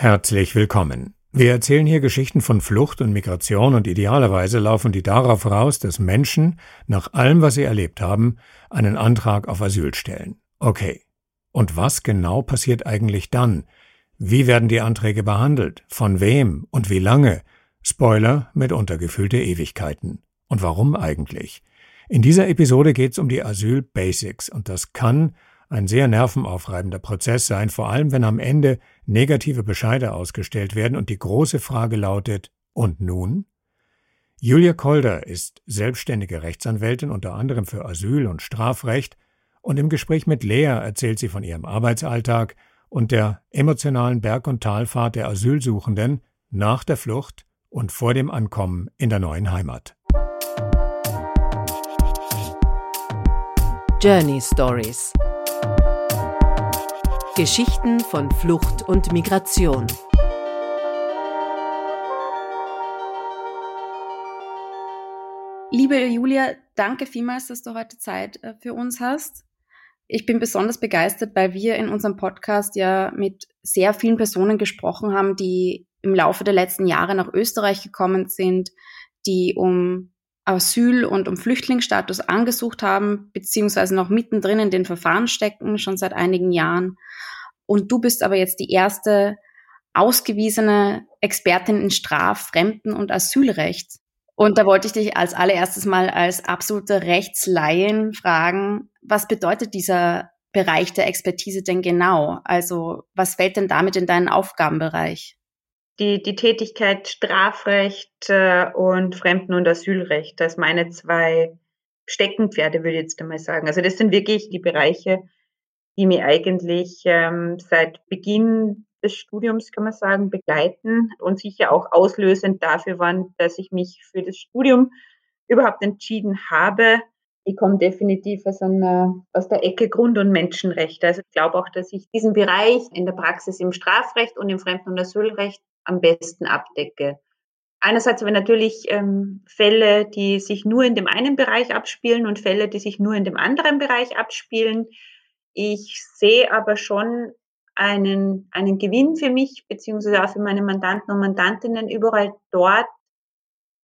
Herzlich willkommen. Wir erzählen hier Geschichten von Flucht und Migration und idealerweise laufen die darauf raus, dass Menschen, nach allem, was sie erlebt haben, einen Antrag auf Asyl stellen. Okay. Und was genau passiert eigentlich dann? Wie werden die Anträge behandelt? Von wem und wie lange? Spoiler mit untergefühlte Ewigkeiten. Und warum eigentlich? In dieser Episode geht es um die Asyl Basics und das kann ein sehr nervenaufreibender Prozess sein, vor allem wenn am Ende negative Bescheide ausgestellt werden und die große Frage lautet, und nun? Julia Kolder ist selbstständige Rechtsanwältin unter anderem für Asyl und Strafrecht und im Gespräch mit Lea erzählt sie von ihrem Arbeitsalltag und der emotionalen Berg- und Talfahrt der Asylsuchenden nach der Flucht und vor dem Ankommen in der neuen Heimat. Journey Stories Geschichten von Flucht und Migration. Liebe Julia, danke vielmals, dass du heute Zeit äh, für uns hast. Ich bin besonders begeistert, weil wir in unserem Podcast ja mit sehr vielen Personen gesprochen haben, die im Laufe der letzten Jahre nach Österreich gekommen sind, die um Asyl und um Flüchtlingsstatus angesucht haben, beziehungsweise noch mittendrin in den Verfahren stecken, schon seit einigen Jahren. Und du bist aber jetzt die erste ausgewiesene Expertin in Straf-, Fremden- und Asylrecht. Und da wollte ich dich als allererstes mal als absolute Rechtsleihen fragen, was bedeutet dieser Bereich der Expertise denn genau? Also was fällt denn damit in deinen Aufgabenbereich? Die, die Tätigkeit Strafrecht äh, und Fremden- und Asylrecht, das meine zwei Steckenpferde, würde ich jetzt einmal sagen. Also das sind wirklich die Bereiche, die mich eigentlich ähm, seit Beginn des Studiums, kann man sagen, begleiten und sicher auch auslösend dafür waren, dass ich mich für das Studium überhaupt entschieden habe. Ich komme definitiv aus, einer, aus der Ecke Grund- und Menschenrechte. Also ich glaube auch, dass ich diesen Bereich in der Praxis im Strafrecht und im Fremden- und Asylrecht am besten abdecke. Einerseits aber natürlich ähm, Fälle, die sich nur in dem einen Bereich abspielen und Fälle, die sich nur in dem anderen Bereich abspielen. Ich sehe aber schon einen, einen Gewinn für mich, beziehungsweise auch für meine Mandanten und Mandantinnen überall dort,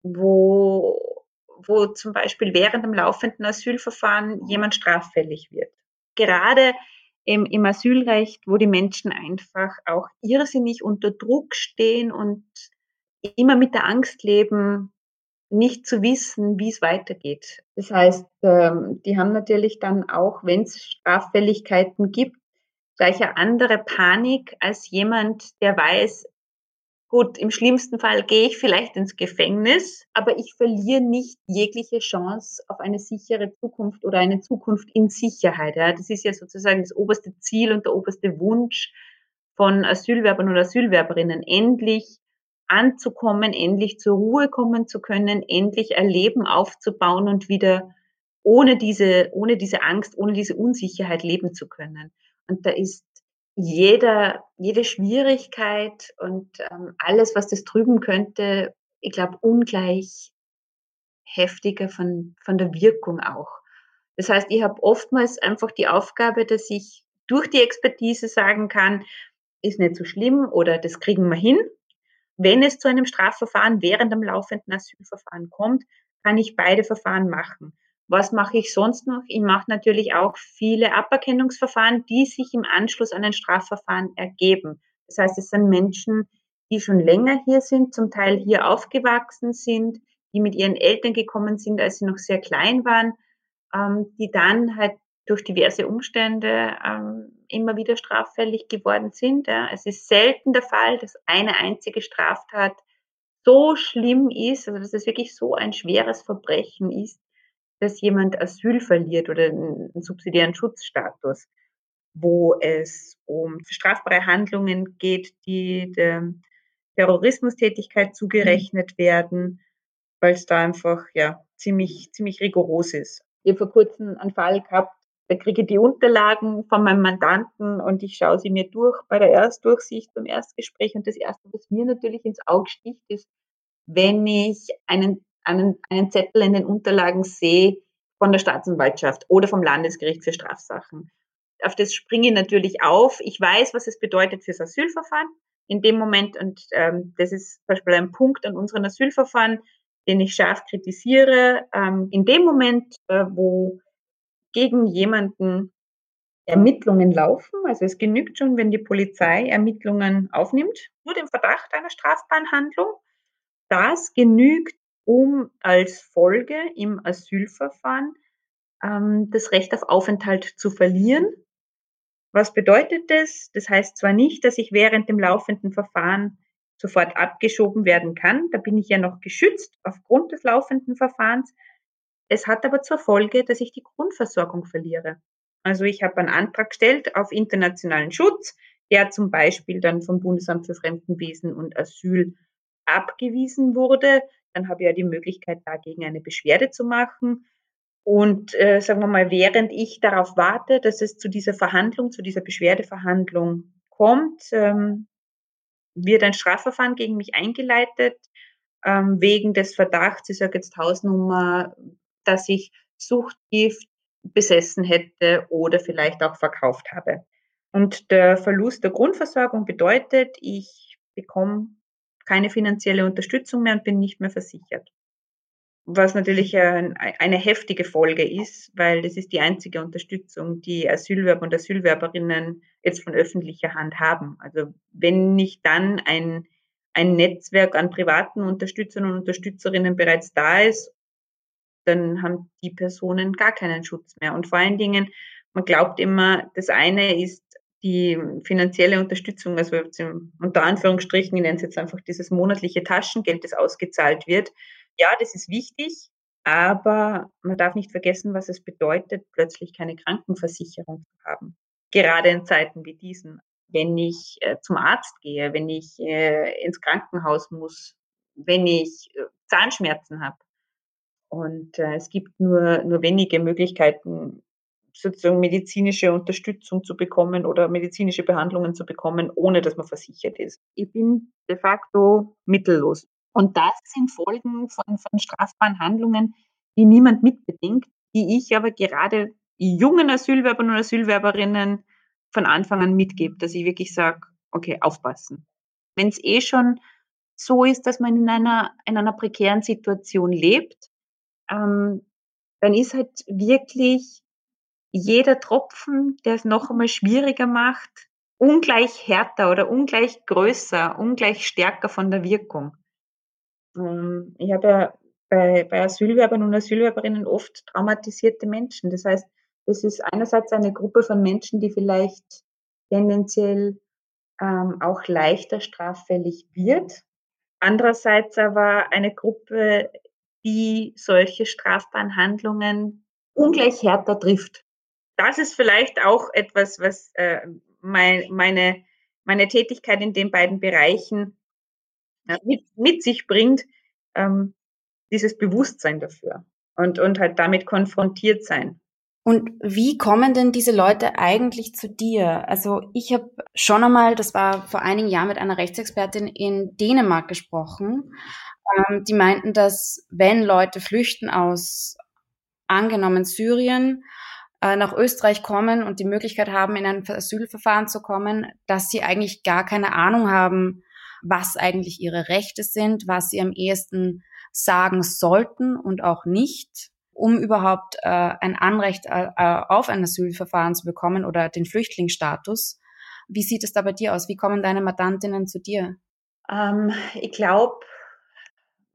wo, wo zum Beispiel während dem laufenden Asylverfahren jemand straffällig wird. Gerade im, im Asylrecht, wo die Menschen einfach auch irrsinnig unter Druck stehen und immer mit der Angst leben, nicht zu wissen, wie es weitergeht. Das heißt, ähm, die haben natürlich dann auch, wenn es Straffälligkeiten gibt, gleich eine andere Panik als jemand, der weiß, gut, im schlimmsten Fall gehe ich vielleicht ins Gefängnis, aber ich verliere nicht jegliche Chance auf eine sichere Zukunft oder eine Zukunft in Sicherheit. Ja. Das ist ja sozusagen das oberste Ziel und der oberste Wunsch von Asylwerbern oder Asylwerberinnen, endlich anzukommen, endlich zur Ruhe kommen zu können, endlich ein Leben aufzubauen und wieder ohne diese, ohne diese Angst, ohne diese Unsicherheit leben zu können. Und da ist jeder, jede Schwierigkeit und ähm, alles, was das trüben könnte, ich glaube, ungleich heftiger von, von der Wirkung auch. Das heißt, ich habe oftmals einfach die Aufgabe, dass ich durch die Expertise sagen kann, ist nicht so schlimm oder das kriegen wir hin, wenn es zu einem Strafverfahren während dem laufenden Asylverfahren kommt, kann ich beide Verfahren machen. Was mache ich sonst noch? Ich mache natürlich auch viele Aberkennungsverfahren, die sich im Anschluss an ein Strafverfahren ergeben. Das heißt, es sind Menschen, die schon länger hier sind, zum Teil hier aufgewachsen sind, die mit ihren Eltern gekommen sind, als sie noch sehr klein waren, ähm, die dann halt durch diverse Umstände ähm, immer wieder straffällig geworden sind. Ja. Es ist selten der Fall, dass eine einzige Straftat so schlimm ist, also dass es wirklich so ein schweres Verbrechen ist, dass jemand Asyl verliert oder einen subsidiären Schutzstatus, wo es um strafbare Handlungen geht, die der Terrorismustätigkeit zugerechnet werden, weil es da einfach ja ziemlich ziemlich rigoros ist. Ich habe vor kurzem einen Fall gehabt, da kriege ich die Unterlagen von meinem Mandanten und ich schaue sie mir durch bei der Erstdurchsicht, beim Erstgespräch. Und das Erste, was mir natürlich ins Auge sticht, ist, wenn ich einen, einen, einen Zettel in den Unterlagen sehe von der Staatsanwaltschaft oder vom Landesgericht für Strafsachen. Auf das springe ich natürlich auf. Ich weiß, was es bedeutet fürs Asylverfahren. in dem Moment, und ähm, das ist zum Beispiel ein Punkt an unseren Asylverfahren, den ich scharf kritisiere, ähm, in dem Moment, äh, wo gegen jemanden Ermittlungen laufen, also es genügt schon, wenn die Polizei Ermittlungen aufnimmt, nur dem Verdacht einer strafbaren Handlung, das genügt, um als Folge im Asylverfahren ähm, das Recht auf Aufenthalt zu verlieren. Was bedeutet das? Das heißt zwar nicht, dass ich während dem laufenden Verfahren sofort abgeschoben werden kann. Da bin ich ja noch geschützt aufgrund des laufenden Verfahrens. Es hat aber zur Folge, dass ich die Grundversorgung verliere. Also ich habe einen Antrag gestellt auf internationalen Schutz, der zum Beispiel dann vom Bundesamt für Fremdenwesen und Asyl abgewiesen wurde. Dann habe ich ja die Möglichkeit, dagegen eine Beschwerde zu machen. Und äh, sagen wir mal, während ich darauf warte, dass es zu dieser Verhandlung, zu dieser Beschwerdeverhandlung kommt, ähm, wird ein Strafverfahren gegen mich eingeleitet, ähm, wegen des Verdachts, ich sage jetzt Hausnummer, dass ich Suchtgift besessen hätte oder vielleicht auch verkauft habe. Und der Verlust der Grundversorgung bedeutet, ich bekomme keine finanzielle Unterstützung mehr und bin nicht mehr versichert. Was natürlich eine heftige Folge ist, weil das ist die einzige Unterstützung, die Asylwerber und Asylwerberinnen jetzt von öffentlicher Hand haben. Also wenn nicht dann ein, ein Netzwerk an privaten Unterstützern und Unterstützerinnen bereits da ist, dann haben die Personen gar keinen Schutz mehr. Und vor allen Dingen, man glaubt immer, das eine ist die finanzielle Unterstützung, also unter Anführungsstrichen, ich nenne es jetzt einfach dieses monatliche Taschengeld, das ausgezahlt wird. Ja, das ist wichtig, aber man darf nicht vergessen, was es bedeutet, plötzlich keine Krankenversicherung zu haben. Gerade in Zeiten wie diesen. Wenn ich äh, zum Arzt gehe, wenn ich äh, ins Krankenhaus muss, wenn ich äh, Zahnschmerzen habe. Und äh, es gibt nur, nur wenige Möglichkeiten, sozusagen medizinische Unterstützung zu bekommen oder medizinische Behandlungen zu bekommen, ohne dass man versichert ist. Ich bin de facto mittellos. Und das sind Folgen von, von strafbaren Handlungen, die niemand mitbedingt, die ich aber gerade jungen Asylwerbern und Asylwerberinnen von Anfang an mitgebe, dass ich wirklich sage, okay, aufpassen. Wenn es eh schon so ist, dass man in einer, in einer prekären Situation lebt, ähm, dann ist halt wirklich jeder Tropfen, der es noch einmal schwieriger macht, ungleich härter oder ungleich größer, ungleich stärker von der Wirkung. Ähm, ich habe ja bei, bei Asylwerbern und Asylwerberinnen oft traumatisierte Menschen. Das heißt, es ist einerseits eine Gruppe von Menschen, die vielleicht tendenziell ähm, auch leichter straffällig wird. Andererseits aber eine Gruppe, die solche strafbaren Handlungen ungleich härter trifft das ist vielleicht auch etwas, was äh, mein, meine, meine Tätigkeit in den beiden Bereichen äh, mit, mit sich bringt, ähm, dieses Bewusstsein dafür und, und halt damit konfrontiert sein. Und wie kommen denn diese Leute eigentlich zu dir? Also ich habe schon einmal, das war vor einigen Jahren mit einer Rechtsexpertin in Dänemark gesprochen. Ähm, die meinten, dass wenn Leute flüchten aus angenommen Syrien äh, nach Österreich kommen und die Möglichkeit haben, in ein Asylverfahren zu kommen, dass sie eigentlich gar keine Ahnung haben, was eigentlich ihre Rechte sind, was sie am ehesten sagen sollten und auch nicht, um überhaupt äh, ein Anrecht äh, äh auf ein Asylverfahren zu bekommen oder den Flüchtlingsstatus. Wie sieht es da bei dir aus? Wie kommen deine Mandantinnen zu dir? Ähm, ich glaube,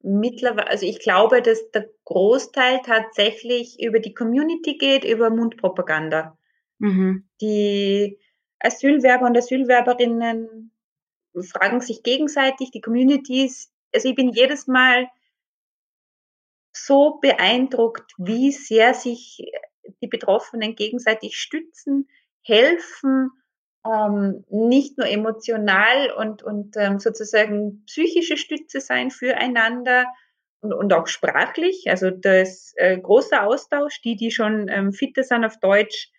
mittlerweile, also ich glaube, dass der Großteil tatsächlich über die Community geht, über Mundpropaganda. Mhm. Die Asylwerber und Asylwerberinnen fragen sich gegenseitig, die Communities, also ich bin jedes Mal so beeindruckt, wie sehr sich die Betroffenen gegenseitig stützen, helfen, ähm, nicht nur emotional und, und ähm, sozusagen psychische Stütze sein füreinander und, und auch sprachlich. Also das äh, großer Austausch, die, die schon ähm, fitter sind auf Deutsch,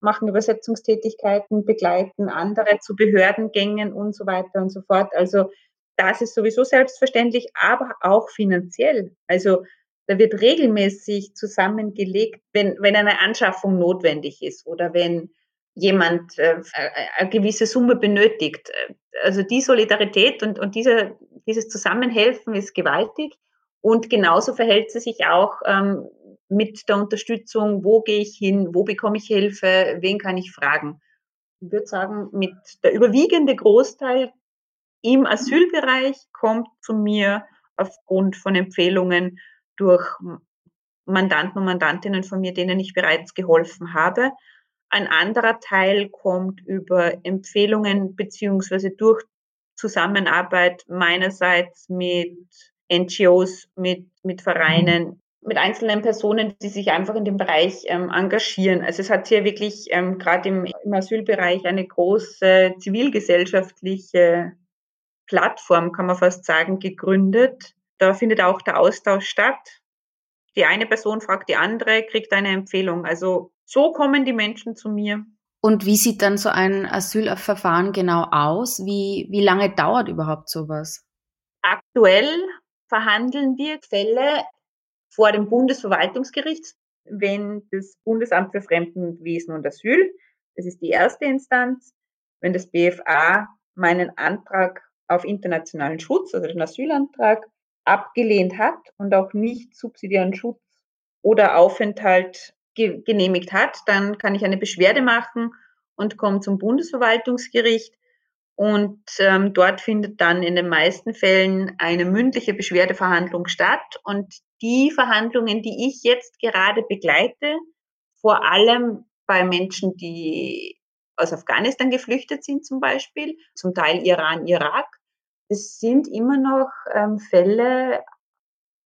machen Übersetzungstätigkeiten, begleiten andere zu Behördengängen und so weiter und so fort. Also das ist sowieso selbstverständlich, aber auch finanziell. Also da wird regelmäßig zusammengelegt, wenn, wenn eine Anschaffung notwendig ist oder wenn jemand äh, eine gewisse Summe benötigt. Also die Solidarität und, und diese, dieses Zusammenhelfen ist gewaltig. Und genauso verhält sie sich auch ähm, mit der Unterstützung, wo gehe ich hin, wo bekomme ich Hilfe, wen kann ich fragen. Ich würde sagen, mit der überwiegende Großteil im Asylbereich kommt zu mir aufgrund von Empfehlungen durch Mandanten und Mandantinnen von mir, denen ich bereits geholfen habe. Ein anderer Teil kommt über Empfehlungen beziehungsweise durch Zusammenarbeit meinerseits mit NGOs, mit, mit Vereinen, mit einzelnen Personen, die sich einfach in dem Bereich ähm, engagieren. Also es hat hier wirklich ähm, gerade im, im Asylbereich eine große zivilgesellschaftliche Plattform, kann man fast sagen, gegründet. Da findet auch der Austausch statt. Die eine Person fragt die andere, kriegt eine Empfehlung. Also so kommen die Menschen zu mir. Und wie sieht dann so ein Asylverfahren genau aus? Wie, wie lange dauert überhaupt sowas? Aktuell verhandeln wir Fälle vor dem Bundesverwaltungsgericht, wenn das Bundesamt für Fremdenwesen und Asyl, das ist die erste Instanz, wenn das BFA meinen Antrag auf internationalen Schutz, also den Asylantrag, abgelehnt hat und auch nicht subsidiären Schutz oder Aufenthalt ge genehmigt hat, dann kann ich eine Beschwerde machen und komme zum Bundesverwaltungsgericht. Und ähm, dort findet dann in den meisten Fällen eine mündliche Beschwerdeverhandlung statt. Und die Verhandlungen, die ich jetzt gerade begleite, vor allem bei Menschen, die aus Afghanistan geflüchtet sind zum Beispiel, zum Teil Iran, Irak, es sind immer noch ähm, Fälle,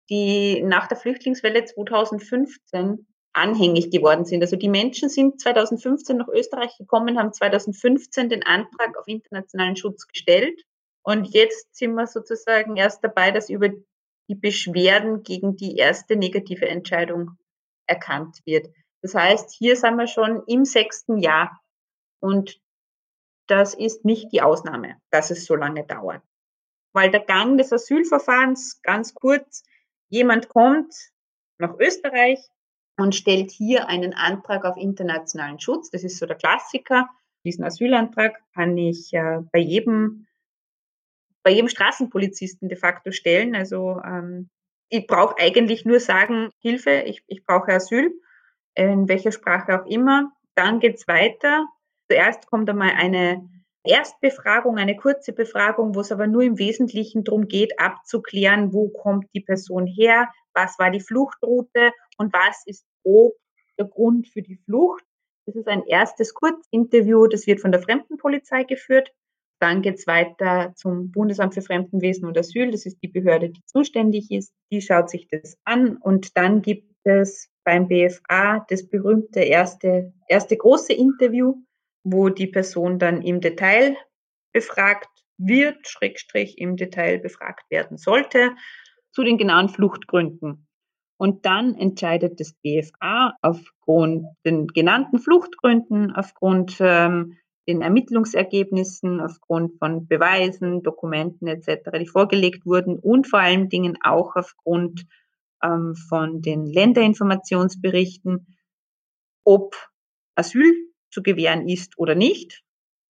die nach der Flüchtlingswelle 2015 anhängig geworden sind. Also die Menschen sind 2015 nach Österreich gekommen, haben 2015 den Antrag auf internationalen Schutz gestellt. Und jetzt sind wir sozusagen erst dabei, dass über die Beschwerden gegen die erste negative Entscheidung erkannt wird. Das heißt, hier sind wir schon im sechsten Jahr. Und das ist nicht die Ausnahme, dass es so lange dauert. Weil der Gang des Asylverfahrens, ganz kurz, jemand kommt nach Österreich, und stellt hier einen Antrag auf internationalen Schutz. Das ist so der Klassiker. Diesen Asylantrag kann ich äh, bei jedem bei jedem Straßenpolizisten de facto stellen. Also ähm, ich brauche eigentlich nur sagen, Hilfe, ich, ich brauche Asyl, in welcher Sprache auch immer. Dann geht's weiter. Zuerst kommt einmal eine Erstbefragung, eine kurze Befragung, wo es aber nur im Wesentlichen darum geht, abzuklären, wo kommt die Person her, was war die Fluchtroute und was ist grob der Grund für die Flucht. Das ist ein erstes Kurzinterview, das wird von der Fremdenpolizei geführt. Dann geht es weiter zum Bundesamt für Fremdenwesen und Asyl. Das ist die Behörde, die zuständig ist. Die schaut sich das an. Und dann gibt es beim BFA das berühmte erste, erste große Interview, wo die Person dann im Detail befragt wird, Schrägstrich im Detail befragt werden sollte, zu den genauen Fluchtgründen. Und dann entscheidet das BFA aufgrund den genannten Fluchtgründen, aufgrund ähm, den Ermittlungsergebnissen, aufgrund von Beweisen, Dokumenten etc., die vorgelegt wurden und vor allen Dingen auch aufgrund ähm, von den Länderinformationsberichten, ob Asyl zu gewähren ist oder nicht.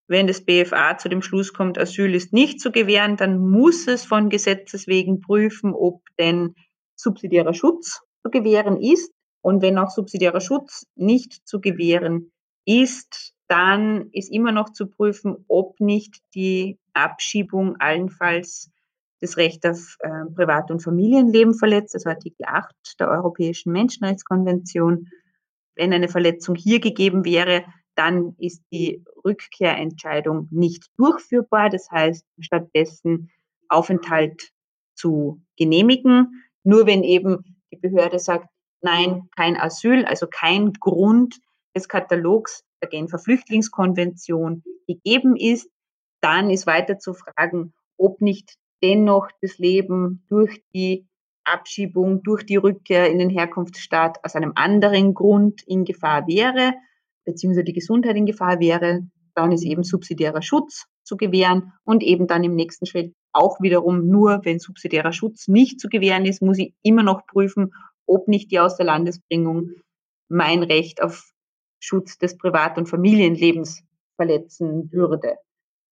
Wenn das BFA zu dem Schluss kommt, Asyl ist nicht zu gewähren, dann muss es von Gesetzes wegen prüfen, ob denn subsidiärer Schutz zu gewähren ist. Und wenn auch subsidiärer Schutz nicht zu gewähren ist, dann ist immer noch zu prüfen, ob nicht die Abschiebung allenfalls das Recht auf äh, Privat- und Familienleben verletzt, also Artikel 8 der Europäischen Menschenrechtskonvention. Wenn eine Verletzung hier gegeben wäre, dann ist die Rückkehrentscheidung nicht durchführbar. Das heißt, stattdessen Aufenthalt zu genehmigen. Nur wenn eben die Behörde sagt, nein, kein Asyl, also kein Grund des Katalogs der Genfer Flüchtlingskonvention gegeben ist, dann ist weiter zu fragen, ob nicht dennoch das Leben durch die Abschiebung, durch die Rückkehr in den Herkunftsstaat aus einem anderen Grund in Gefahr wäre, beziehungsweise die Gesundheit in Gefahr wäre, dann ist eben subsidiärer Schutz zu gewähren und eben dann im nächsten Schritt auch wiederum nur, wenn subsidiärer Schutz nicht zu gewähren ist, muss ich immer noch prüfen, ob nicht die Außerlandesbringung mein Recht auf Schutz des Privat- und Familienlebens verletzen würde.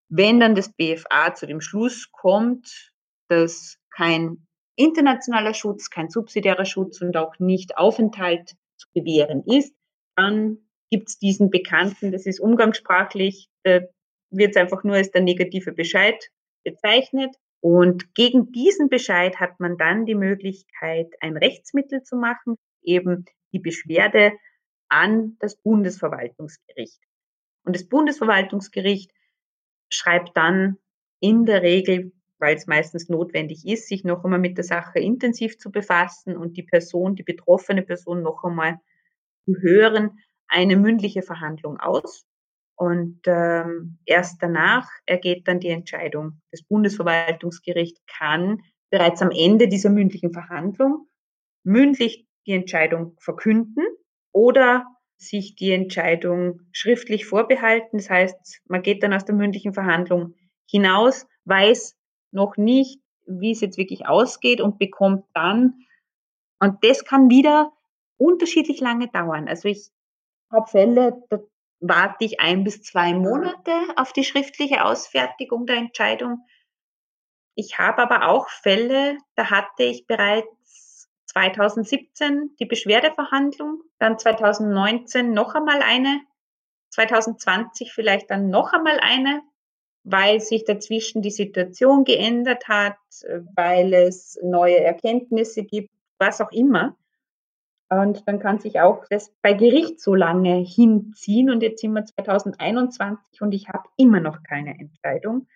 Wenn dann das BFA zu dem Schluss kommt, dass kein internationaler Schutz, kein subsidiärer Schutz und auch nicht Aufenthalt zu gewähren ist, dann gibt es diesen Bekannten, das ist umgangssprachlich, äh, wird es einfach nur als der negative Bescheid bezeichnet. Und gegen diesen Bescheid hat man dann die Möglichkeit, ein Rechtsmittel zu machen, eben die Beschwerde an das Bundesverwaltungsgericht. Und das Bundesverwaltungsgericht schreibt dann in der Regel, weil es meistens notwendig ist, sich noch einmal mit der Sache intensiv zu befassen und die Person, die betroffene Person noch einmal zu hören, eine mündliche Verhandlung aus. Und ähm, erst danach ergeht dann die Entscheidung. Das Bundesverwaltungsgericht kann bereits am Ende dieser mündlichen Verhandlung mündlich die Entscheidung verkünden oder sich die Entscheidung schriftlich vorbehalten. Das heißt, man geht dann aus der mündlichen Verhandlung hinaus, weiß noch nicht, wie es jetzt wirklich ausgeht und bekommt dann, und das kann wieder unterschiedlich lange dauern. Also ich habe Fälle, da warte ich ein bis zwei Monate auf die schriftliche Ausfertigung der Entscheidung. Ich habe aber auch Fälle, da hatte ich bereits 2017 die Beschwerdeverhandlung, dann 2019 noch einmal eine, 2020 vielleicht dann noch einmal eine, weil sich dazwischen die Situation geändert hat, weil es neue Erkenntnisse gibt, was auch immer. Und dann kann sich auch das bei Gericht so lange hinziehen. Und jetzt sind wir 2021 und ich habe immer noch keine Entscheidung,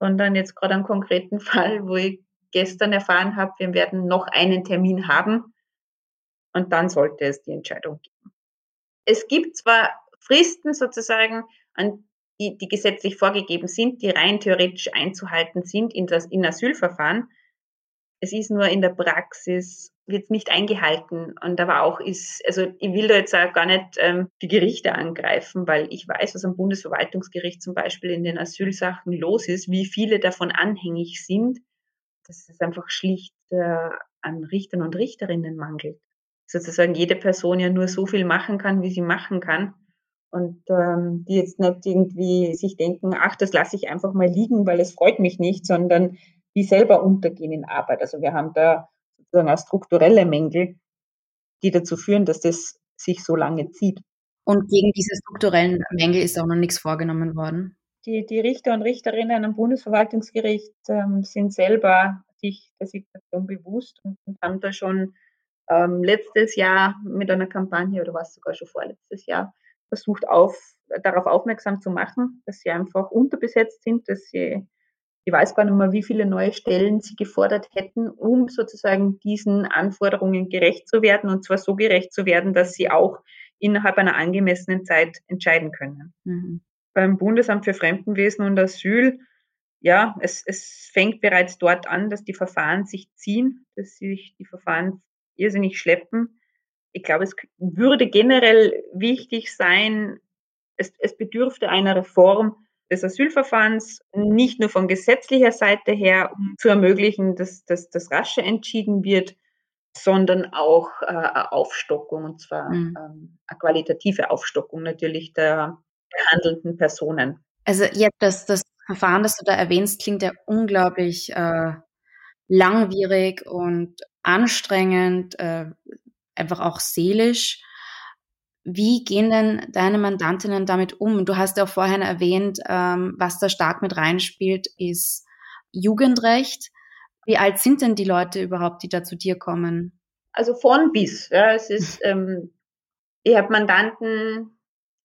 sondern jetzt gerade einen konkreten Fall, wo ich gestern erfahren habe, wir werden noch einen Termin haben und dann sollte es die Entscheidung geben. Es gibt zwar Fristen sozusagen, an die, die gesetzlich vorgegeben sind, die rein theoretisch einzuhalten sind in das in Asylverfahren. Es ist nur in der Praxis wird nicht eingehalten. Und aber auch ist, also ich will da jetzt auch gar nicht ähm, die Gerichte angreifen, weil ich weiß, was am Bundesverwaltungsgericht zum Beispiel in den Asylsachen los ist, wie viele davon anhängig sind, dass es einfach schlicht äh, an Richtern und Richterinnen mangelt. Sozusagen jede Person ja nur so viel machen kann, wie sie machen kann. Und ähm, die jetzt nicht irgendwie sich denken, ach, das lasse ich einfach mal liegen, weil es freut mich nicht, sondern die selber untergehen in Arbeit. Also wir haben da sozusagen auch strukturelle Mängel, die dazu führen, dass das sich so lange zieht. Und gegen diese strukturellen Mängel ist auch noch nichts vorgenommen worden? Die, die Richter und Richterinnen am Bundesverwaltungsgericht ähm, sind selber sich der Situation bewusst und, und haben da schon ähm, letztes Jahr mit einer Kampagne oder was sogar schon vorletztes Jahr versucht, auf, darauf aufmerksam zu machen, dass sie einfach unterbesetzt sind, dass sie ich weiß gar nicht mehr, wie viele neue Stellen sie gefordert hätten, um sozusagen diesen Anforderungen gerecht zu werden und zwar so gerecht zu werden, dass sie auch innerhalb einer angemessenen Zeit entscheiden können. Mhm. Beim Bundesamt für Fremdenwesen und Asyl, ja, es, es fängt bereits dort an, dass die Verfahren sich ziehen, dass sich die Verfahren irrsinnig schleppen. Ich glaube, es würde generell wichtig sein, es, es bedürfte einer Reform, des Asylverfahrens, nicht nur von gesetzlicher Seite her, um zu ermöglichen, dass, dass das rasche entschieden wird, sondern auch äh, Aufstockung, und zwar mhm. ähm, eine qualitative Aufstockung natürlich der handelnden Personen. Also jetzt das, das Verfahren, das du da erwähnst, klingt ja unglaublich äh, langwierig und anstrengend, äh, einfach auch seelisch. Wie gehen denn deine Mandantinnen damit um? Du hast ja auch vorhin erwähnt, ähm, was da stark mit reinspielt, ist Jugendrecht. Wie alt sind denn die Leute überhaupt, die da zu dir kommen? Also von bis. Ja, es ist, ähm, ich habe Mandanten,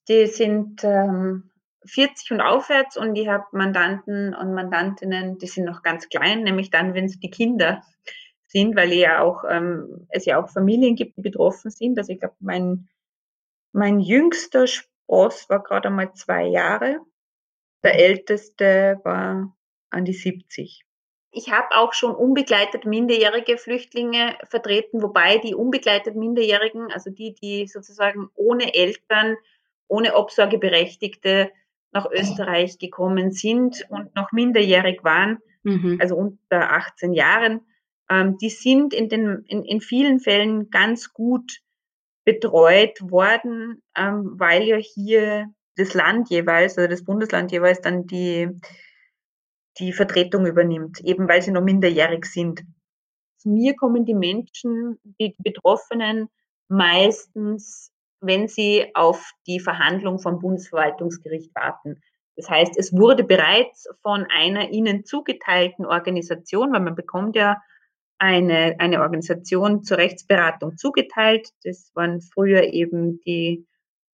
die sind ähm, 40 und aufwärts und ich habe Mandanten und Mandantinnen, die sind noch ganz klein, nämlich dann, wenn es die Kinder sind, weil ja auch, ähm, es ja auch Familien gibt, die betroffen sind. Also ich glaube, mein mein jüngster Spross war gerade einmal zwei Jahre. Der älteste war an die 70. Ich habe auch schon unbegleitet minderjährige Flüchtlinge vertreten, wobei die unbegleitet Minderjährigen, also die, die sozusagen ohne Eltern, ohne Obsorgeberechtigte nach Österreich gekommen sind und noch minderjährig waren, mhm. also unter 18 Jahren, ähm, die sind in, den, in, in vielen Fällen ganz gut betreut worden, ähm, weil ja hier das Land jeweils, also das Bundesland jeweils dann die, die Vertretung übernimmt, eben weil sie noch minderjährig sind. Zu mir kommen die Menschen, die Betroffenen, meistens, wenn sie auf die Verhandlung vom Bundesverwaltungsgericht warten. Das heißt, es wurde bereits von einer ihnen zugeteilten Organisation, weil man bekommt ja eine, eine Organisation zur Rechtsberatung zugeteilt. Das waren früher eben die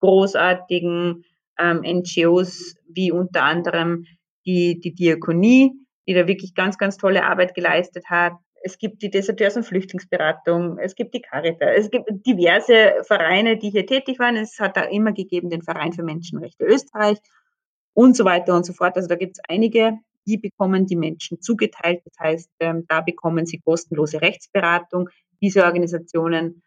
großartigen ähm, NGOs wie unter anderem die, die Diakonie, die da wirklich ganz, ganz tolle Arbeit geleistet hat. Es gibt die Deserteurs- und Flüchtlingsberatung, es gibt die Caritas, es gibt diverse Vereine, die hier tätig waren. Es hat da immer gegeben den Verein für Menschenrechte Österreich und so weiter und so fort. Also da gibt es einige, die bekommen die Menschen zugeteilt. Das heißt, ähm, da bekommen sie kostenlose Rechtsberatung. Diese Organisationen,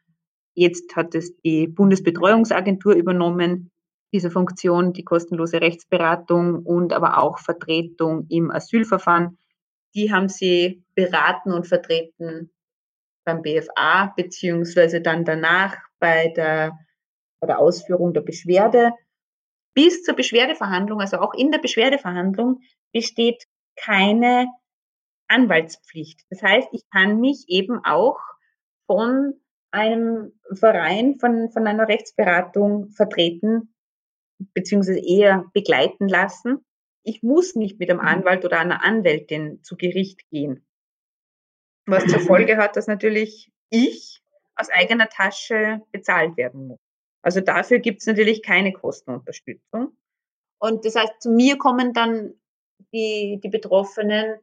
jetzt hat es die Bundesbetreuungsagentur übernommen, diese Funktion, die kostenlose Rechtsberatung und aber auch Vertretung im Asylverfahren. Die haben sie beraten und vertreten beim BFA, beziehungsweise dann danach bei der, bei der Ausführung der Beschwerde bis zur Beschwerdeverhandlung, also auch in der Beschwerdeverhandlung, besteht keine Anwaltspflicht. Das heißt, ich kann mich eben auch von einem Verein, von, von einer Rechtsberatung vertreten, beziehungsweise eher begleiten lassen. Ich muss nicht mit einem mhm. Anwalt oder einer Anwältin zu Gericht gehen. Was zur Folge hat, dass natürlich ich aus eigener Tasche bezahlt werden muss. Also dafür gibt es natürlich keine Kostenunterstützung. Und das heißt, zu mir kommen dann die, die Betroffenen,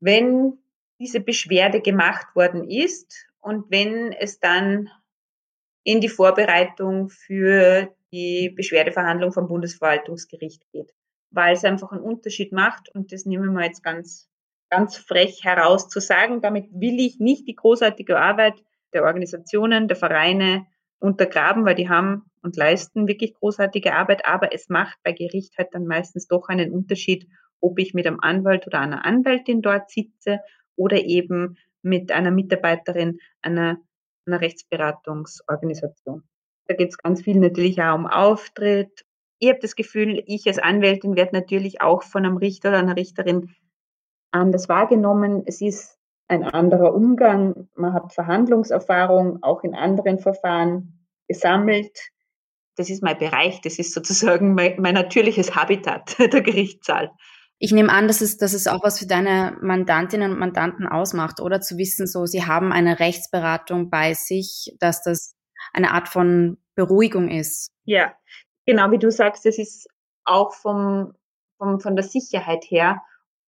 wenn diese Beschwerde gemacht worden ist und wenn es dann in die Vorbereitung für die Beschwerdeverhandlung vom Bundesverwaltungsgericht geht, weil es einfach einen Unterschied macht und das nehmen wir jetzt ganz, ganz frech heraus zu sagen. Damit will ich nicht die großartige Arbeit der Organisationen, der Vereine untergraben, weil die haben und leisten wirklich großartige Arbeit, aber es macht bei Gericht halt dann meistens doch einen Unterschied, ob ich mit einem Anwalt oder einer Anwältin dort sitze oder eben mit einer Mitarbeiterin einer, einer Rechtsberatungsorganisation. Da geht es ganz viel natürlich auch um Auftritt. Ich habe das Gefühl, ich als Anwältin werde natürlich auch von einem Richter oder einer Richterin anders wahrgenommen. Es ist ein anderer Umgang. Man hat Verhandlungserfahrung auch in anderen Verfahren gesammelt. Das ist mein Bereich, das ist sozusagen mein, mein natürliches Habitat, der Gerichtssaal. Ich nehme an, dass es, dass es auch was für deine Mandantinnen und Mandanten ausmacht, oder zu wissen, so, sie haben eine Rechtsberatung bei sich, dass das eine Art von Beruhigung ist. Ja, genau wie du sagst, das ist auch vom, vom, von der Sicherheit her.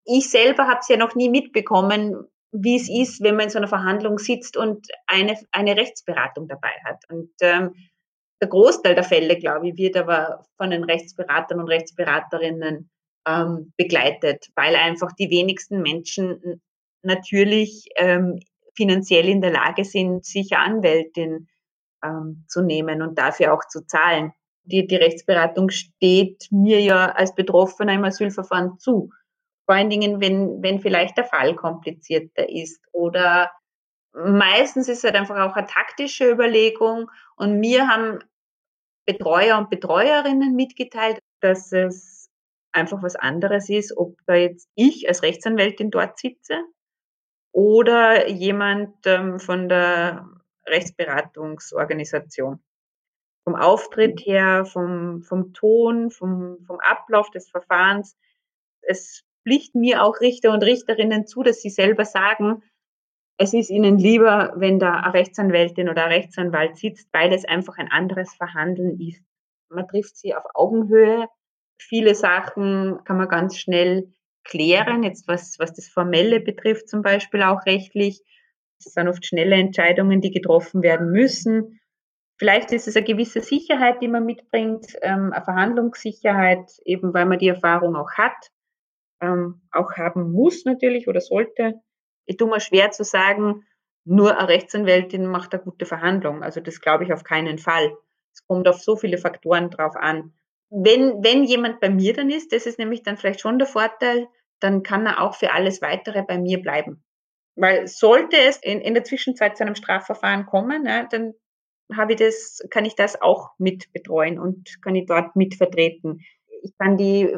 Ich selber habe es ja noch nie mitbekommen, wie es ist, wenn man in so einer Verhandlung sitzt und eine, eine Rechtsberatung dabei hat. Und ähm, der Großteil der Fälle, glaube ich, wird aber von den Rechtsberatern und Rechtsberaterinnen ähm, begleitet, weil einfach die wenigsten Menschen natürlich ähm, finanziell in der Lage sind, sich Anwältin ähm, zu nehmen und dafür auch zu zahlen. Die, die Rechtsberatung steht mir ja als Betroffener im Asylverfahren zu. Vor allen Dingen, wenn, wenn vielleicht der Fall komplizierter ist oder meistens ist es halt einfach auch eine taktische Überlegung und mir haben Betreuer und Betreuerinnen mitgeteilt, dass es einfach was anderes ist, ob da jetzt ich als Rechtsanwältin dort sitze oder jemand ähm, von der Rechtsberatungsorganisation. Vom Auftritt her, vom, vom Ton, vom, vom Ablauf des Verfahrens. Es pflicht mir auch Richter und Richterinnen zu, dass sie selber sagen, es ist ihnen lieber, wenn da eine Rechtsanwältin oder ein Rechtsanwalt sitzt, weil es einfach ein anderes Verhandeln ist. Man trifft sie auf Augenhöhe. Viele Sachen kann man ganz schnell klären, jetzt was, was das Formelle betrifft, zum Beispiel auch rechtlich. Es sind oft schnelle Entscheidungen, die getroffen werden müssen. Vielleicht ist es eine gewisse Sicherheit, die man mitbringt, ähm, eine Verhandlungssicherheit, eben weil man die Erfahrung auch hat ähm, auch haben muss natürlich oder sollte. Ich tue mir schwer zu sagen, nur eine Rechtsanwältin macht eine gute Verhandlung. Also das glaube ich auf keinen Fall. Es kommt auf so viele Faktoren drauf an. Wenn, wenn jemand bei mir dann ist, das ist nämlich dann vielleicht schon der Vorteil, dann kann er auch für alles weitere bei mir bleiben. Weil sollte es in, in der Zwischenzeit zu einem Strafverfahren kommen, ne, dann habe ich das, kann ich das auch mit betreuen und kann ich dort mit vertreten. Ich kann die,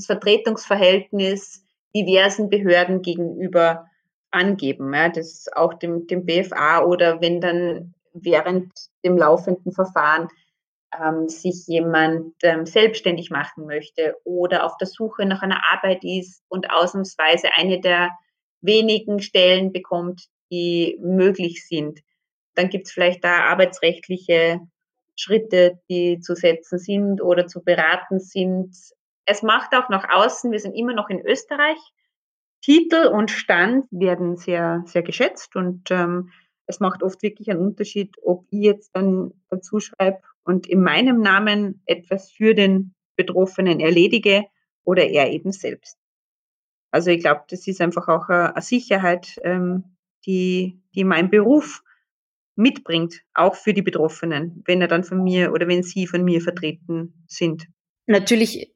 das Vertretungsverhältnis diversen Behörden gegenüber angeben, ja, das auch dem, dem BFA oder wenn dann während dem laufenden Verfahren ähm, sich jemand ähm, selbstständig machen möchte oder auf der Suche nach einer Arbeit ist und ausnahmsweise eine der wenigen Stellen bekommt, die möglich sind. Dann gibt es vielleicht da arbeitsrechtliche Schritte, die zu setzen sind oder zu beraten sind. Es macht auch nach außen, wir sind immer noch in Österreich. Titel und Stand werden sehr, sehr geschätzt und ähm, es macht oft wirklich einen Unterschied, ob ich jetzt dann dazu schreibe und in meinem Namen etwas für den Betroffenen erledige oder er eben selbst. Also ich glaube, das ist einfach auch eine Sicherheit, ähm, die, die mein Beruf mitbringt, auch für die Betroffenen, wenn er dann von mir oder wenn sie von mir vertreten sind. Natürlich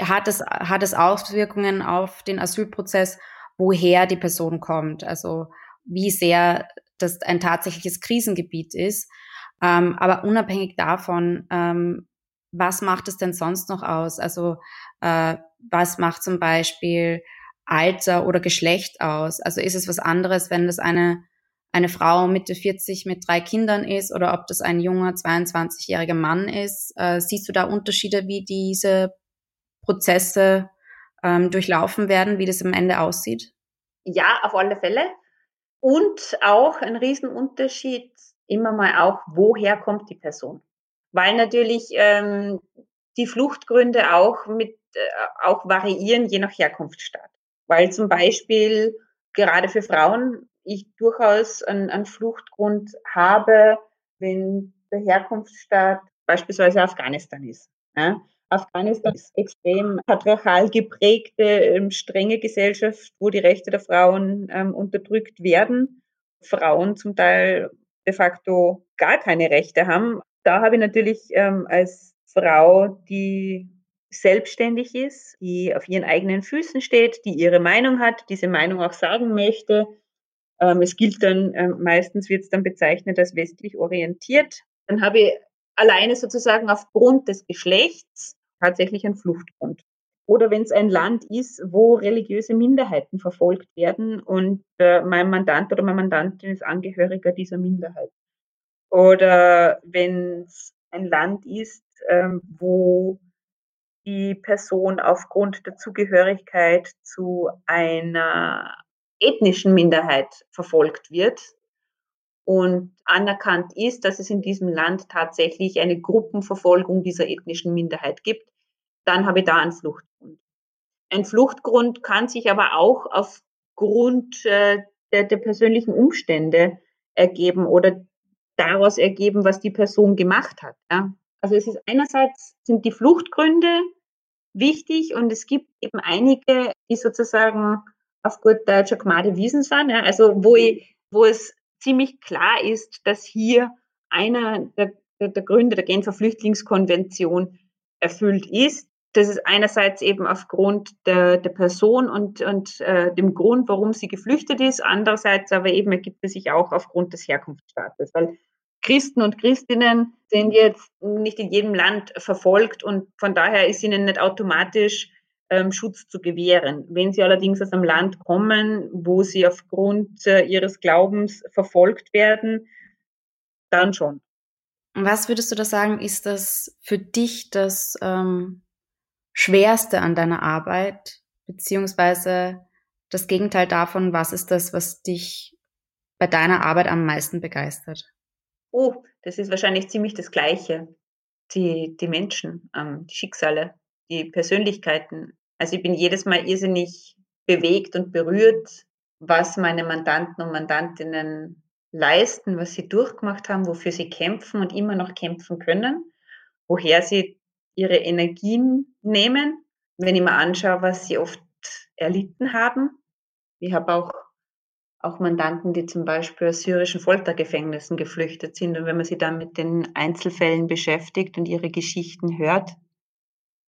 hat es, hat es Auswirkungen auf den Asylprozess, woher die Person kommt. Also wie sehr das ein tatsächliches Krisengebiet ist. Ähm, aber unabhängig davon, ähm, was macht es denn sonst noch aus? Also äh, was macht zum Beispiel Alter oder Geschlecht aus? Also ist es was anderes, wenn das eine, eine Frau Mitte 40 mit drei Kindern ist oder ob das ein junger 22-jähriger Mann ist? Äh, siehst du da Unterschiede, wie diese Prozesse ähm, durchlaufen werden, wie das am Ende aussieht? Ja, auf alle Fälle. Und auch ein Riesenunterschied immer mal auch, woher kommt die Person? Weil natürlich ähm, die Fluchtgründe auch mit äh, auch variieren je nach Herkunftsstaat. Weil zum Beispiel gerade für Frauen ich durchaus einen, einen Fluchtgrund habe, wenn der Herkunftsstaat beispielsweise Afghanistan ist. Ja? Afghanistan ist extrem patriarchal geprägte, ähm, strenge Gesellschaft, wo die Rechte der Frauen ähm, unterdrückt werden. Frauen zum Teil de facto gar keine Rechte haben. Da habe ich natürlich ähm, als Frau, die selbstständig ist, die auf ihren eigenen Füßen steht, die ihre Meinung hat, diese Meinung auch sagen möchte. Es gilt dann, meistens wird es dann bezeichnet als westlich orientiert. Dann habe ich alleine sozusagen aufgrund des Geschlechts tatsächlich einen Fluchtgrund. Oder wenn es ein Land ist, wo religiöse Minderheiten verfolgt werden und äh, mein Mandant oder meine Mandantin ist Angehöriger dieser Minderheit. Oder wenn es ein Land ist, ähm, wo die Person aufgrund der Zugehörigkeit zu einer ethnischen Minderheit verfolgt wird und anerkannt ist, dass es in diesem Land tatsächlich eine Gruppenverfolgung dieser ethnischen Minderheit gibt, dann habe ich da einen Fluchtgrund. Ein Fluchtgrund kann sich aber auch aufgrund äh, der, der persönlichen Umstände ergeben oder daraus ergeben, was die Person gemacht hat. Ja? Also es ist einerseits sind die Fluchtgründe wichtig und es gibt eben einige, die sozusagen auf gut Deutsch Gmade Wiesen sind, ja? also wo, ich, wo es ziemlich klar ist, dass hier einer der, der, der Gründe der Genfer Flüchtlingskonvention erfüllt ist. Das ist einerseits eben aufgrund der, der Person und, und äh, dem Grund, warum sie geflüchtet ist, andererseits aber eben ergibt es sich auch aufgrund des Herkunftsstaates, weil Christen und Christinnen sind jetzt nicht in jedem Land verfolgt und von daher ist ihnen nicht automatisch ähm, Schutz zu gewähren. Wenn sie allerdings aus einem Land kommen, wo sie aufgrund äh, ihres Glaubens verfolgt werden, dann schon. Was würdest du da sagen, ist das für dich das ähm, Schwerste an deiner Arbeit, beziehungsweise das Gegenteil davon, was ist das, was dich bei deiner Arbeit am meisten begeistert? Oh, das ist wahrscheinlich ziemlich das Gleiche. Die, die Menschen, ähm, die Schicksale, die Persönlichkeiten. Also ich bin jedes Mal irrsinnig bewegt und berührt, was meine Mandanten und Mandantinnen leisten, was sie durchgemacht haben, wofür sie kämpfen und immer noch kämpfen können, woher sie ihre Energien nehmen. Wenn ich mir anschaue, was sie oft erlitten haben. Ich habe auch, auch Mandanten, die zum Beispiel aus syrischen Foltergefängnissen geflüchtet sind. Und wenn man sich dann mit den Einzelfällen beschäftigt und ihre Geschichten hört,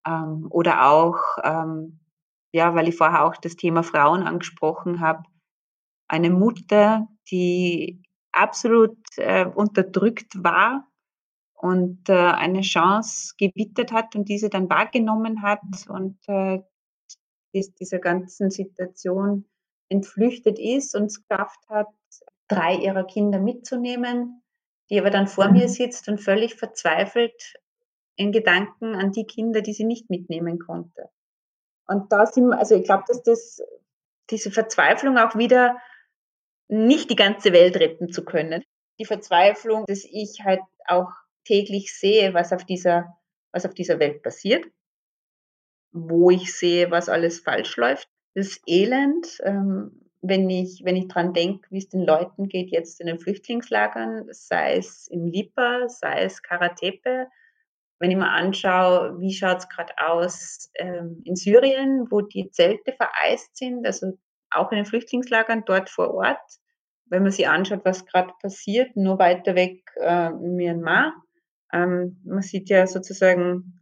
ähm, oder auch, ähm, ja, weil ich vorher auch das Thema Frauen angesprochen habe, eine Mutter, die absolut äh, unterdrückt war und äh, eine Chance gewittert hat und diese dann wahrgenommen hat und äh, dies, dieser ganzen Situation entflüchtet ist und es geschafft hat, drei ihrer Kinder mitzunehmen, die aber dann vor mhm. mir sitzt und völlig verzweifelt in Gedanken an die Kinder, die sie nicht mitnehmen konnte. Und da sind, also ich glaube, dass das, diese Verzweiflung auch wieder nicht die ganze Welt retten zu können. Die Verzweiflung, dass ich halt auch täglich sehe, was auf dieser, was auf dieser Welt passiert, wo ich sehe, was alles falsch läuft. Das Elend, ähm, wenn ich, wenn ich dran denke, wie es den Leuten geht jetzt in den Flüchtlingslagern, sei es in Lipa, sei es Karatepe, wenn ich mir anschaue, wie schaut es gerade aus ähm, in Syrien, wo die Zelte vereist sind, also auch in den Flüchtlingslagern dort vor Ort, wenn man sich anschaut, was gerade passiert, nur weiter weg äh, in Myanmar. Ähm, man sieht ja sozusagen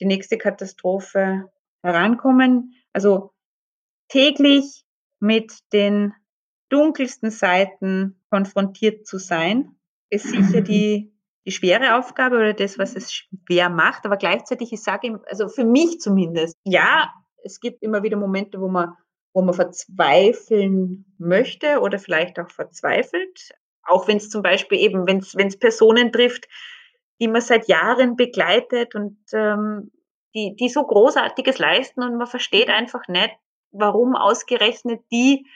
die nächste Katastrophe herankommen. Also täglich mit den dunkelsten Seiten konfrontiert zu sein, ist sicher die, die schwere Aufgabe oder das, was es schwer macht. Aber gleichzeitig, ich sage ihm, also für mich zumindest, ja, es gibt immer wieder Momente, wo man, wo man verzweifeln möchte oder vielleicht auch verzweifelt. Auch wenn es zum Beispiel eben, wenn es Personen trifft, die man seit Jahren begleitet und ähm, die, die so Großartiges leisten und man versteht einfach nicht, warum ausgerechnet die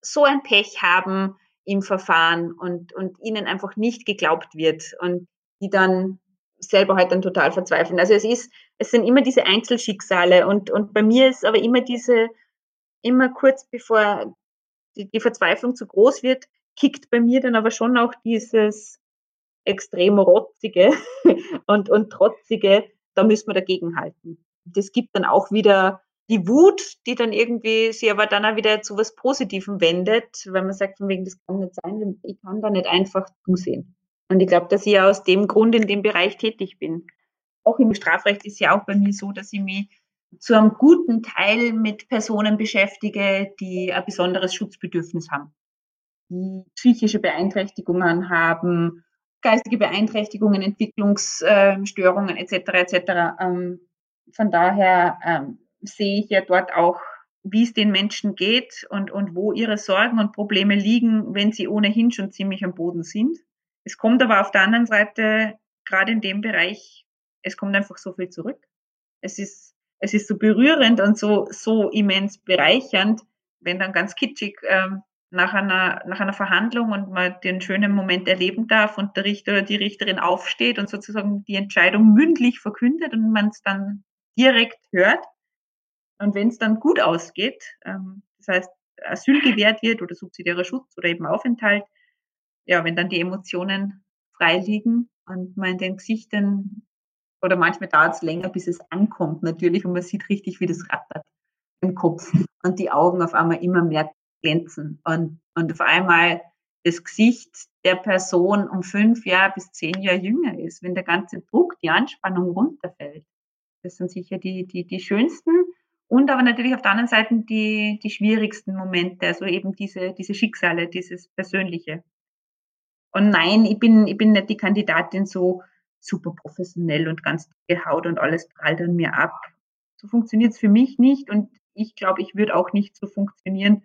so ein Pech haben im Verfahren und, und ihnen einfach nicht geglaubt wird und die dann selber halt dann total verzweifeln. Also es ist, es sind immer diese Einzelschicksale und, und bei mir ist aber immer diese, immer kurz bevor die, die Verzweiflung zu groß wird, kickt bei mir dann aber schon auch dieses extrem rotzige und, und trotzige, da müssen wir dagegen halten. Das gibt dann auch wieder die Wut, die dann irgendwie sie aber dann auch wieder zu was Positivem wendet, weil man sagt, von wegen, das kann nicht sein, ich kann da nicht einfach zusehen. Und ich glaube, dass ich ja aus dem Grund in dem Bereich tätig bin. Auch im Strafrecht ist ja auch bei mir so, dass ich mich zu einem guten Teil mit Personen beschäftige, die ein besonderes Schutzbedürfnis haben, die psychische Beeinträchtigungen haben, geistige Beeinträchtigungen, Entwicklungsstörungen etc. etc. Ähm, von daher ähm, sehe ich ja dort auch, wie es den Menschen geht und, und wo ihre Sorgen und Probleme liegen, wenn sie ohnehin schon ziemlich am Boden sind. Es kommt aber auf der anderen Seite, gerade in dem Bereich, es kommt einfach so viel zurück. Es ist, es ist so berührend und so, so immens bereichernd, wenn dann ganz kitschig ähm, nach einer, nach einer Verhandlung und man den schönen Moment erleben darf und der Richter oder die Richterin aufsteht und sozusagen die Entscheidung mündlich verkündet und man es dann direkt hört. Und wenn es dann gut ausgeht, ähm, das heißt Asyl gewährt wird oder subsidiärer Schutz oder eben Aufenthalt, ja, wenn dann die Emotionen frei liegen und man in den Gesichtern oder manchmal dauert es länger, bis es ankommt natürlich und man sieht richtig, wie das rattert im Kopf und die Augen auf einmal immer mehr glänzen und, und auf einmal das Gesicht der Person um fünf Jahre bis zehn Jahre jünger ist, wenn der ganze Druck, die Anspannung runterfällt. Das sind sicher die, die, die schönsten und aber natürlich auf der anderen Seite die, die schwierigsten Momente, also eben diese, diese Schicksale, dieses Persönliche. Und nein, ich bin, ich bin nicht die Kandidatin so super professionell und ganz gehaut und alles prallt an mir ab. So funktioniert es für mich nicht und ich glaube, ich würde auch nicht so funktionieren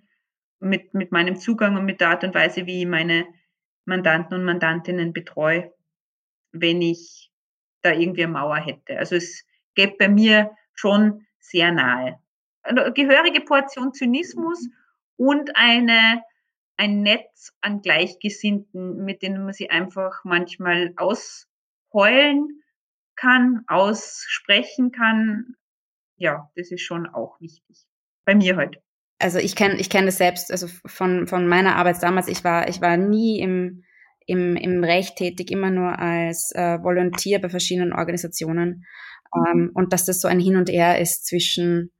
mit, mit meinem Zugang und mit der Art und Weise, wie ich meine Mandanten und Mandantinnen betreue, wenn ich da irgendwie eine Mauer hätte. Also es gäbe bei mir schon sehr nahe. Eine gehörige Portion Zynismus und eine, ein Netz an Gleichgesinnten, mit denen man sie einfach manchmal ausheulen kann, aussprechen kann. Ja, das ist schon auch wichtig. Bei mir halt. Also ich kenne ich kenne das selbst, also von, von meiner Arbeit damals, ich war, ich war nie im, im, im Recht tätig, immer nur als äh, Volontier bei verschiedenen Organisationen. Ähm, und dass das so ein Hin und Her ist zwischen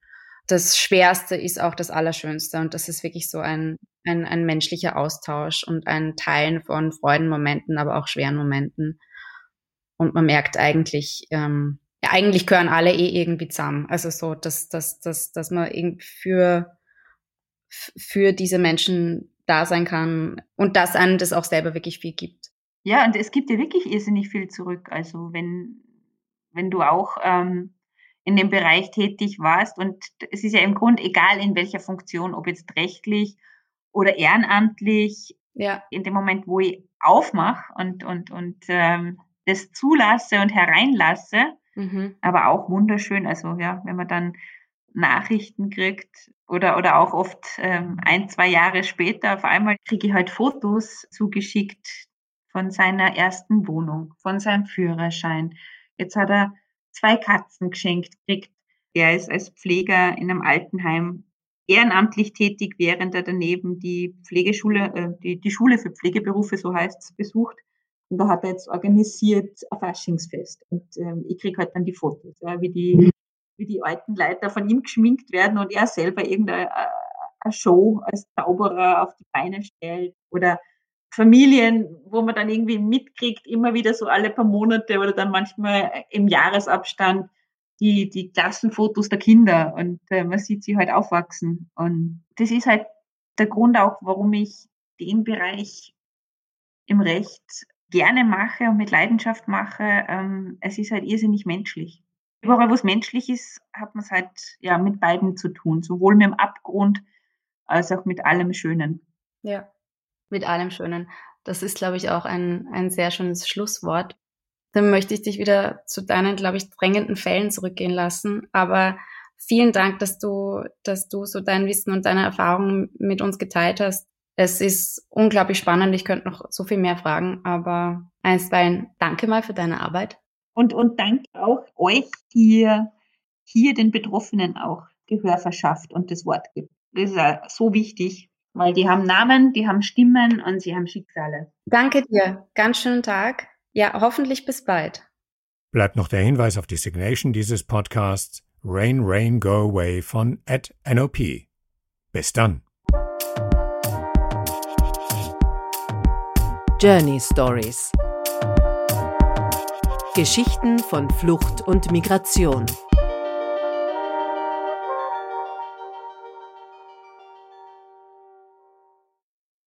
das Schwerste ist auch das Allerschönste. Und das ist wirklich so ein, ein, ein menschlicher Austausch und ein Teilen von Freudenmomenten, aber auch schweren Momenten. Und man merkt eigentlich, ähm, ja, eigentlich gehören alle eh irgendwie zusammen. Also so, dass, dass, dass, dass man irgendwie für, für diese Menschen da sein kann und dass einem das auch selber wirklich viel gibt. Ja, und es gibt dir wirklich irrsinnig viel zurück. Also wenn, wenn du auch ähm, in dem Bereich tätig warst und es ist ja im Grunde egal in welcher Funktion, ob jetzt rechtlich oder ehrenamtlich, ja. in dem Moment, wo ich aufmache und, und, und ähm, das zulasse und hereinlasse, mhm. aber auch wunderschön. Also ja, wenn man dann Nachrichten kriegt oder, oder auch oft ähm, ein, zwei Jahre später, auf einmal kriege ich halt Fotos zugeschickt von seiner ersten Wohnung, von seinem Führerschein. Jetzt hat er zwei Katzen geschenkt kriegt. Er ist als Pfleger in einem Altenheim ehrenamtlich tätig, während er daneben die Pflegeschule, äh, die, die Schule für Pflegeberufe, so heißt es, besucht. Und da hat er jetzt organisiert ein Faschingsfest. Und ähm, ich kriege halt dann die Fotos, ja, wie die wie die alten Leute von ihm geschminkt werden und er selber irgendeine äh, Show als Zauberer auf die Beine stellt oder Familien, wo man dann irgendwie mitkriegt, immer wieder so alle paar Monate oder dann manchmal im Jahresabstand die, die Klassenfotos der Kinder und äh, man sieht sie halt aufwachsen. Und das ist halt der Grund auch, warum ich den Bereich im Recht gerne mache und mit Leidenschaft mache. Ähm, es ist halt irrsinnig menschlich überall, wo es menschlich ist, hat man es halt ja mit beiden zu tun, sowohl mit dem Abgrund als auch mit allem Schönen. Ja, mit allem Schönen. Das ist, glaube ich, auch ein, ein sehr schönes Schlusswort. Dann möchte ich dich wieder zu deinen, glaube ich, drängenden Fällen zurückgehen lassen. Aber vielen Dank, dass du, dass du so dein Wissen und deine Erfahrungen mit uns geteilt hast. Es ist unglaublich spannend. Ich könnte noch so viel mehr fragen, aber einstweilen danke mal für deine Arbeit. Und, und danke auch euch, die hier den Betroffenen auch Gehör verschafft und das Wort gibt. Das ist so wichtig, weil die haben Namen, die haben Stimmen und sie haben Schicksale. Danke dir. Ganz schönen Tag. Ja, hoffentlich bis bald. Bleibt noch der Hinweis auf die Signation dieses Podcasts Rain, Rain, Go Away von at NOP. Bis dann. Journey Stories Geschichten von Flucht und Migration.